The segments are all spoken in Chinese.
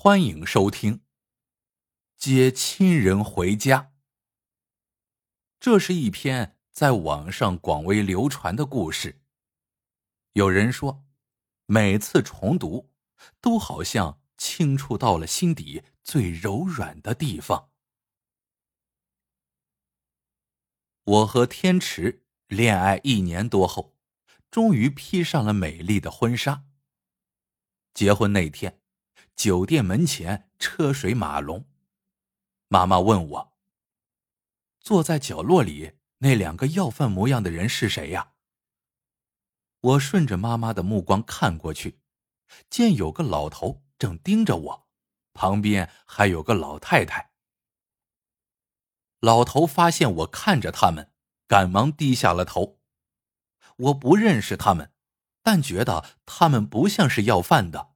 欢迎收听。接亲人回家。这是一篇在网上广为流传的故事。有人说，每次重读，都好像轻触到了心底最柔软的地方。我和天池恋爱一年多后，终于披上了美丽的婚纱。结婚那天。酒店门前车水马龙，妈妈问我：“坐在角落里那两个要饭模样的人是谁呀？”我顺着妈妈的目光看过去，见有个老头正盯着我，旁边还有个老太太。老头发现我看着他们，赶忙低下了头。我不认识他们，但觉得他们不像是要饭的。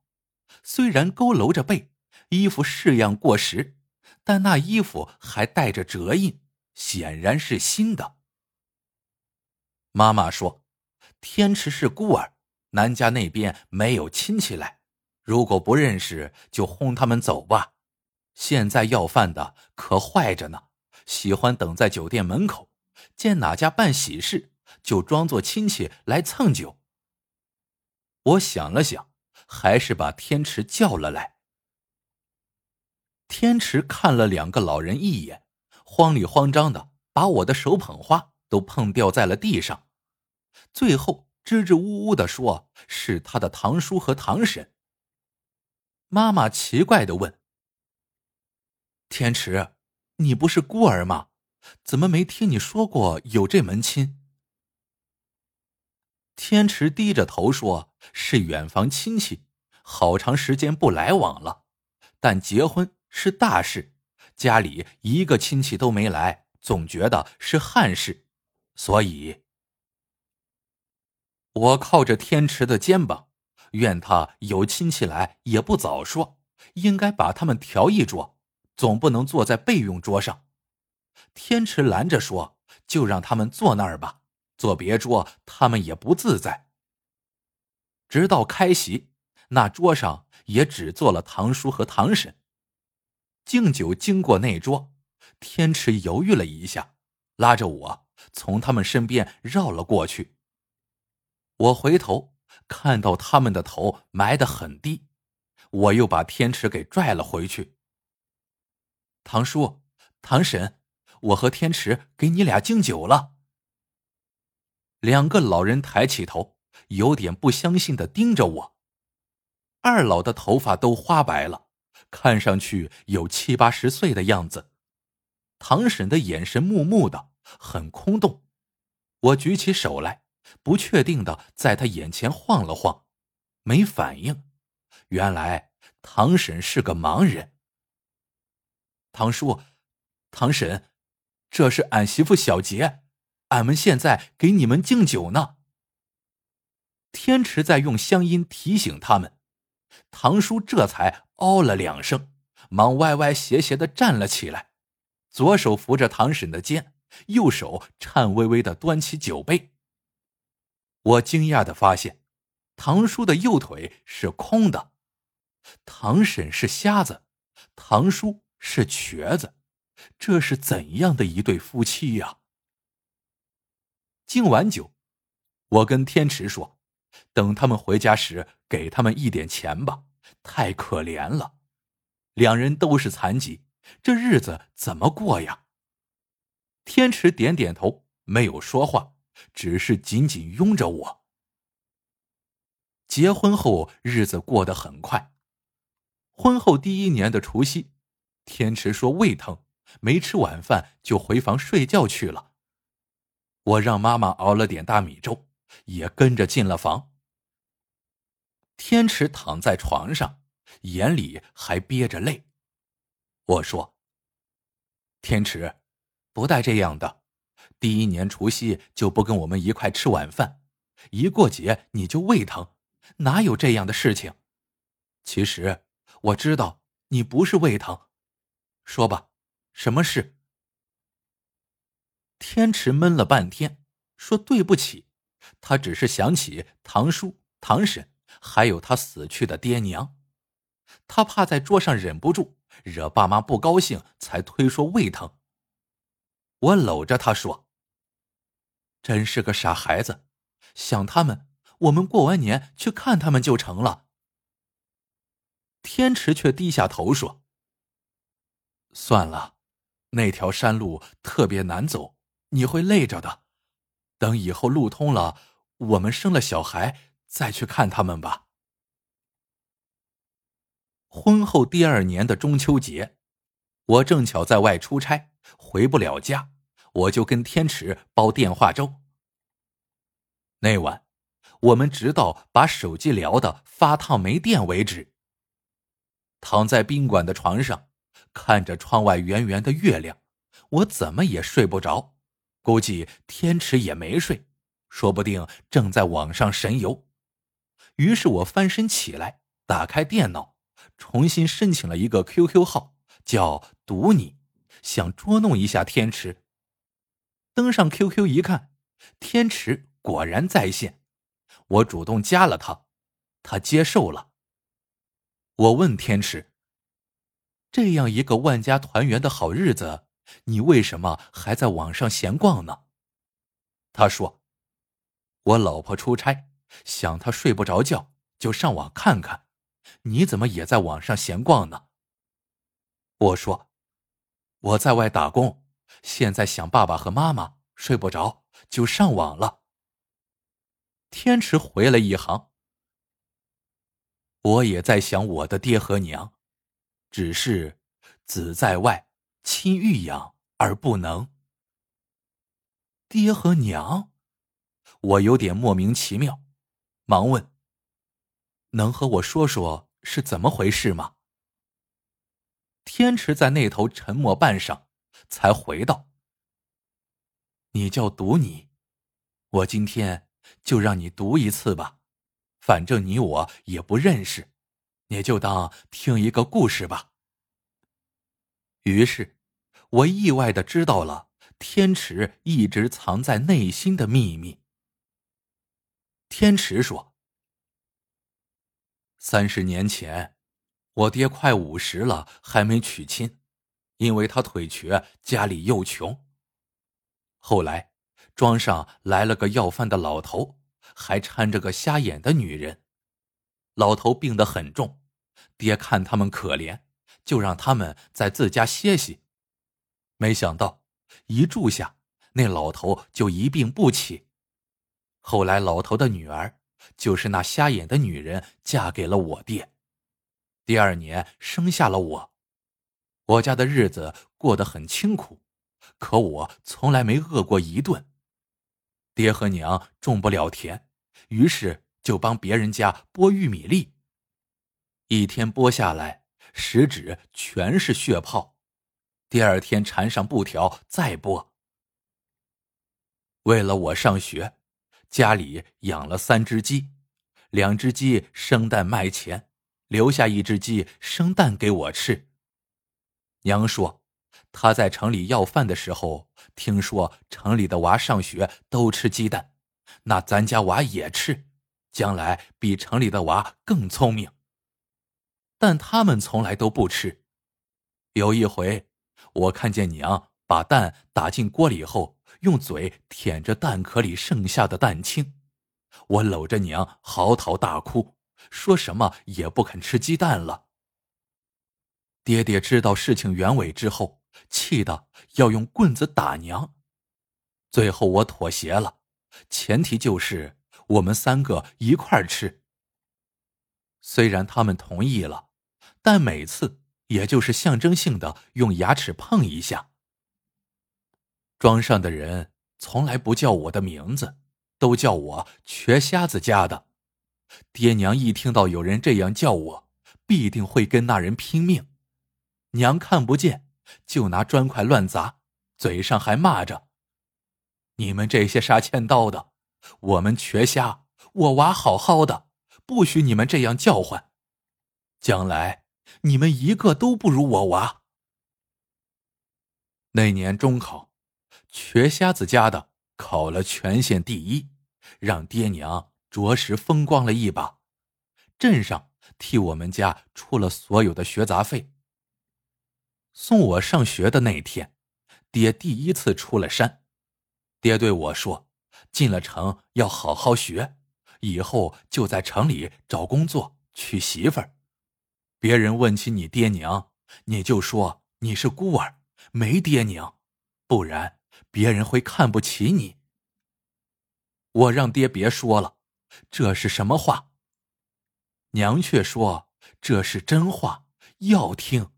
虽然佝偻着背，衣服式样过时，但那衣服还带着折印，显然是新的。妈妈说：“天池是孤儿，南家那边没有亲戚来，如果不认识，就轰他们走吧。现在要饭的可坏着呢，喜欢等在酒店门口，见哪家办喜事，就装作亲戚来蹭酒。”我想了想。还是把天池叫了来。天池看了两个老人一眼，慌里慌张的把我的手捧花都碰掉在了地上，最后支支吾吾的说：“是他的堂叔和堂婶。”妈妈奇怪的问：“天池，你不是孤儿吗？怎么没听你说过有这门亲？”天池低着头说：“是远房亲戚，好长时间不来往了。但结婚是大事，家里一个亲戚都没来，总觉得是憾事，所以……我靠着天池的肩膀，怨他有亲戚来也不早说，应该把他们调一桌，总不能坐在备用桌上。天池拦着说：‘就让他们坐那儿吧。’”坐别桌，他们也不自在。直到开席，那桌上也只坐了堂叔和堂婶。敬酒经过那桌，天池犹豫了一下，拉着我从他们身边绕了过去。我回头看到他们的头埋得很低，我又把天池给拽了回去。堂叔、堂婶，我和天池给你俩敬酒了。两个老人抬起头，有点不相信的盯着我。二老的头发都花白了，看上去有七八十岁的样子。唐婶的眼神木木的，很空洞。我举起手来，不确定的在他眼前晃了晃，没反应。原来唐婶是个盲人。唐叔，唐婶，这是俺媳妇小杰。俺们现在给你们敬酒呢。天池在用乡音提醒他们，堂叔这才哦了两声，忙歪歪斜斜的站了起来，左手扶着堂婶的肩，右手颤巍巍的端起酒杯。我惊讶的发现，堂叔的右腿是空的，堂婶是瞎子，堂叔是瘸子，这是怎样的一对夫妻呀？敬完酒，我跟天池说：“等他们回家时，给他们一点钱吧，太可怜了。两人都是残疾，这日子怎么过呀？”天池点点头，没有说话，只是紧紧拥着我。结婚后，日子过得很快。婚后第一年的除夕，天池说胃疼，没吃晚饭就回房睡觉去了。我让妈妈熬了点大米粥，也跟着进了房。天池躺在床上，眼里还憋着泪。我说：“天池，不带这样的，第一年除夕就不跟我们一块吃晚饭，一过节你就胃疼，哪有这样的事情？其实我知道你不是胃疼，说吧，什么事？”天池闷了半天，说：“对不起，他只是想起堂叔、堂婶，还有他死去的爹娘。他怕在桌上忍不住惹爸妈不高兴，才推说胃疼。我搂着他说：“真是个傻孩子，想他们，我们过完年去看他们就成了。”天池却低下头说：“算了，那条山路特别难走，你会累着的。等以后路通了，我们生了小孩再去看他们吧。”婚后第二年的中秋节，我正巧在外出差，回不了家，我就跟天池煲电话粥。那晚，我们直到把手机聊的发烫没电为止。躺在宾馆的床上，看着窗外圆圆的月亮，我怎么也睡不着，估计天池也没睡，说不定正在网上神游。于是我翻身起来，打开电脑。重新申请了一个 QQ 号，叫“赌你”，想捉弄一下天池。登上 QQ 一看，天池果然在线，我主动加了他，他接受了。我问天池：“这样一个万家团圆的好日子，你为什么还在网上闲逛呢？”他说：“我老婆出差，想她睡不着觉，就上网看看。”你怎么也在网上闲逛呢？我说，我在外打工，现在想爸爸和妈妈，睡不着就上网了。天池回了一行：“我也在想我的爹和娘，只是子在外，亲欲养而不能。”爹和娘，我有点莫名其妙，忙问。能和我说说是怎么回事吗？天池在那头沉默半晌，才回道：“你叫读你，我今天就让你读一次吧，反正你我也不认识，你就当听一个故事吧。”于是，我意外的知道了天池一直藏在内心的秘密。天池说。三十年前，我爹快五十了还没娶亲，因为他腿瘸，家里又穷。后来，庄上来了个要饭的老头，还搀着个瞎眼的女人。老头病得很重，爹看他们可怜，就让他们在自家歇息。没想到，一住下，那老头就一病不起。后来，老头的女儿。就是那瞎眼的女人嫁给了我爹，第二年生下了我。我家的日子过得很清苦，可我从来没饿过一顿。爹和娘种不了田，于是就帮别人家剥玉米粒。一天剥下来，食指全是血泡。第二天缠上布条再剥。为了我上学。家里养了三只鸡，两只鸡生蛋卖钱，留下一只鸡生蛋给我吃。娘说，她在城里要饭的时候，听说城里的娃上学都吃鸡蛋，那咱家娃也吃，将来比城里的娃更聪明。但他们从来都不吃。有一回，我看见娘把蛋打进锅里后。用嘴舔着蛋壳里剩下的蛋清，我搂着娘嚎啕大哭，说什么也不肯吃鸡蛋了。爹爹知道事情原委之后，气得要用棍子打娘。最后我妥协了，前提就是我们三个一块儿吃。虽然他们同意了，但每次也就是象征性的用牙齿碰一下。庄上的人从来不叫我的名字，都叫我瘸瞎子家的。爹娘一听到有人这样叫我，必定会跟那人拼命。娘看不见，就拿砖块乱砸，嘴上还骂着：“你们这些杀千刀的，我们瘸瞎，我娃好好的，不许你们这样叫唤。将来你们一个都不如我娃。”那年中考。瘸瞎子家的考了全县第一，让爹娘着实风光了一把。镇上替我们家出了所有的学杂费。送我上学的那天，爹第一次出了山。爹对我说：“进了城要好好学，以后就在城里找工作娶媳妇儿。别人问起你爹娘，你就说你是孤儿，没爹娘，不然别人会看不起你。”我让爹别说了，这是什么话？娘却说这是真话，要听。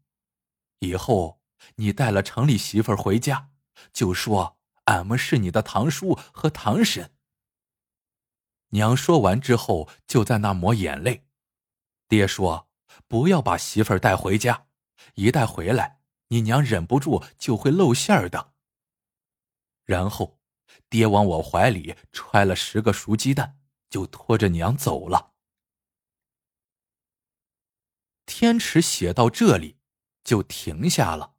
以后你带了城里媳妇回家，就说俺们是你的堂叔和堂婶。娘说完之后，就在那抹眼泪。爹说不要把媳妇儿带回家，一带回来，你娘忍不住就会露馅儿的。然后，爹往我怀里揣了十个熟鸡蛋，就拖着娘走了。天池写到这里。就停下了。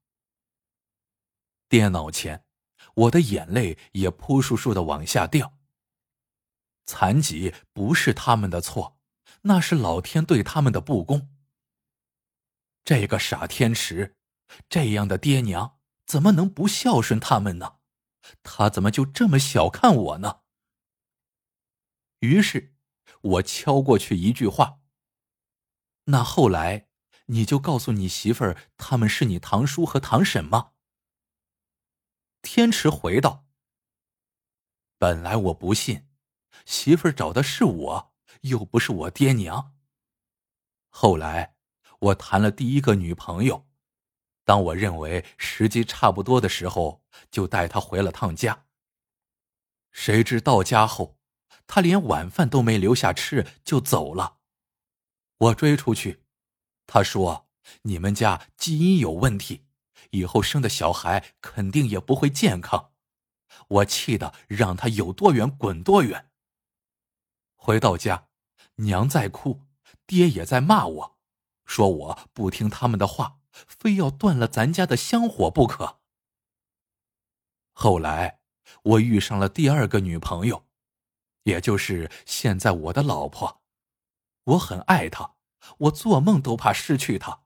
电脑前，我的眼泪也扑簌簌的往下掉。残疾不是他们的错，那是老天对他们的不公。这个傻天池，这样的爹娘怎么能不孝顺他们呢？他怎么就这么小看我呢？于是，我敲过去一句话。那后来。你就告诉你媳妇儿，他们是你堂叔和堂婶吗？天池回道：“本来我不信，媳妇儿找的是我，又不是我爹娘。后来我谈了第一个女朋友，当我认为时机差不多的时候，就带她回了趟家。谁知到家后，她连晚饭都没留下吃就走了，我追出去。”他说：“你们家基因有问题，以后生的小孩肯定也不会健康。”我气得让他有多远滚多远。回到家，娘在哭，爹也在骂我，说我不听他们的话，非要断了咱家的香火不可。后来，我遇上了第二个女朋友，也就是现在我的老婆，我很爱她。我做梦都怕失去她，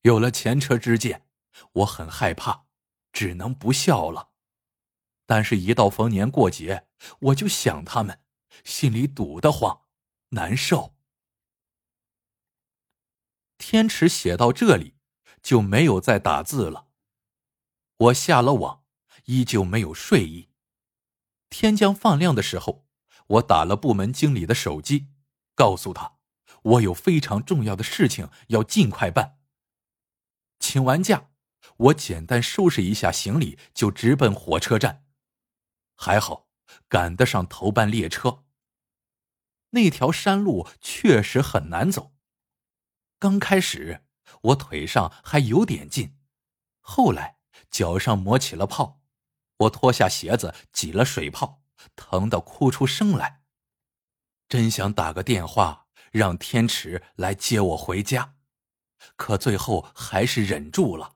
有了前车之鉴，我很害怕，只能不孝了。但是，一到逢年过节，我就想他们，心里堵得慌，难受。天池写到这里，就没有再打字了。我下了网，依旧没有睡意。天将放亮的时候，我打了部门经理的手机，告诉他。我有非常重要的事情要尽快办。请完假，我简单收拾一下行李，就直奔火车站。还好赶得上头班列车。那条山路确实很难走。刚开始我腿上还有点劲，后来脚上磨起了泡，我脱下鞋子挤了水泡，疼得哭出声来。真想打个电话。让天池来接我回家，可最后还是忍住了。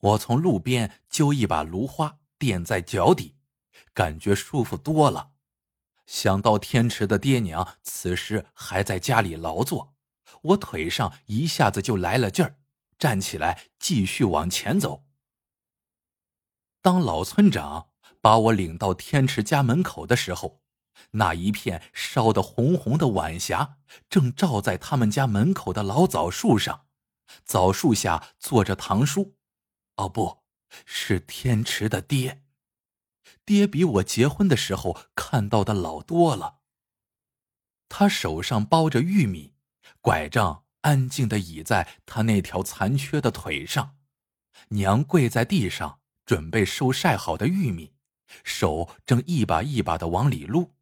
我从路边揪一把芦花垫在脚底，感觉舒服多了。想到天池的爹娘此时还在家里劳作，我腿上一下子就来了劲儿，站起来继续往前走。当老村长把我领到天池家门口的时候。那一片烧得红红的晚霞，正照在他们家门口的老枣树上。枣树下坐着堂叔，哦，不是天池的爹。爹比我结婚的时候看到的老多了。他手上包着玉米，拐杖安静的倚在他那条残缺的腿上。娘跪在地上，准备收晒好的玉米，手正一把一把的往里撸。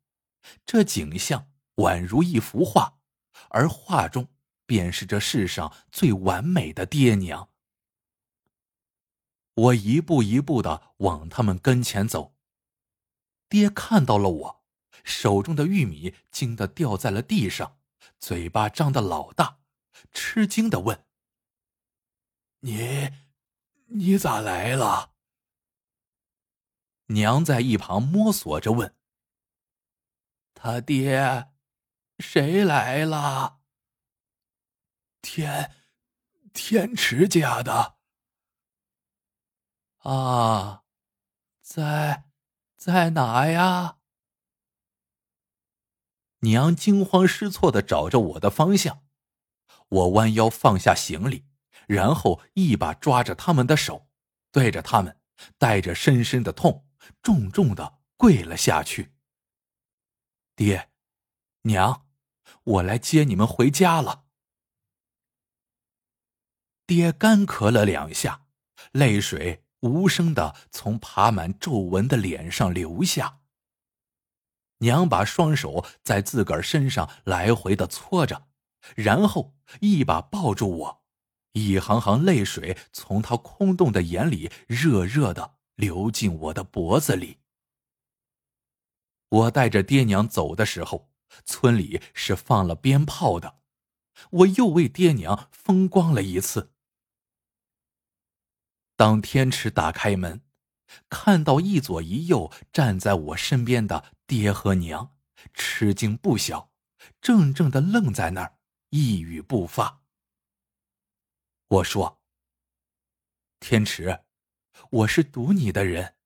这景象宛如一幅画，而画中便是这世上最完美的爹娘。我一步一步的往他们跟前走。爹看到了我，手中的玉米惊得掉在了地上，嘴巴张得老大，吃惊的问：“你，你咋来了？”娘在一旁摸索着问。他爹，谁来了？天，天池家的。啊，在，在哪呀？娘惊慌失措的找着我的方向，我弯腰放下行李，然后一把抓着他们的手，对着他们带着深深的痛，重重的跪了下去。爹，娘，我来接你们回家了。爹干咳了两下，泪水无声的从爬满皱纹的脸上流下。娘把双手在自个儿身上来回的搓着，然后一把抱住我，一行行泪水从她空洞的眼里热热的流进我的脖子里。我带着爹娘走的时候，村里是放了鞭炮的，我又为爹娘风光了一次。当天池打开门，看到一左一右站在我身边的爹和娘，吃惊不小，怔怔的愣在那儿，一语不发。我说：“天池，我是赌你的人，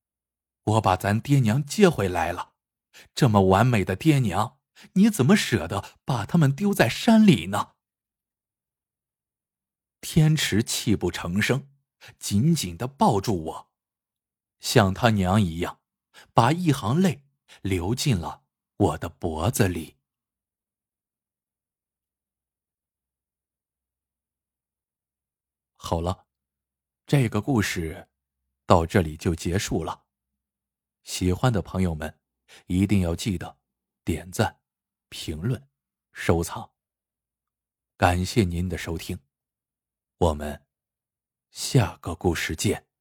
我把咱爹娘接回来了，这么完美的爹娘，你怎么舍得把他们丢在山里呢？”天池泣不成声。紧紧的抱住我，像他娘一样，把一行泪流进了我的脖子里。好了，这个故事到这里就结束了。喜欢的朋友们，一定要记得点赞、评论、收藏。感谢您的收听，我们。下个故事见。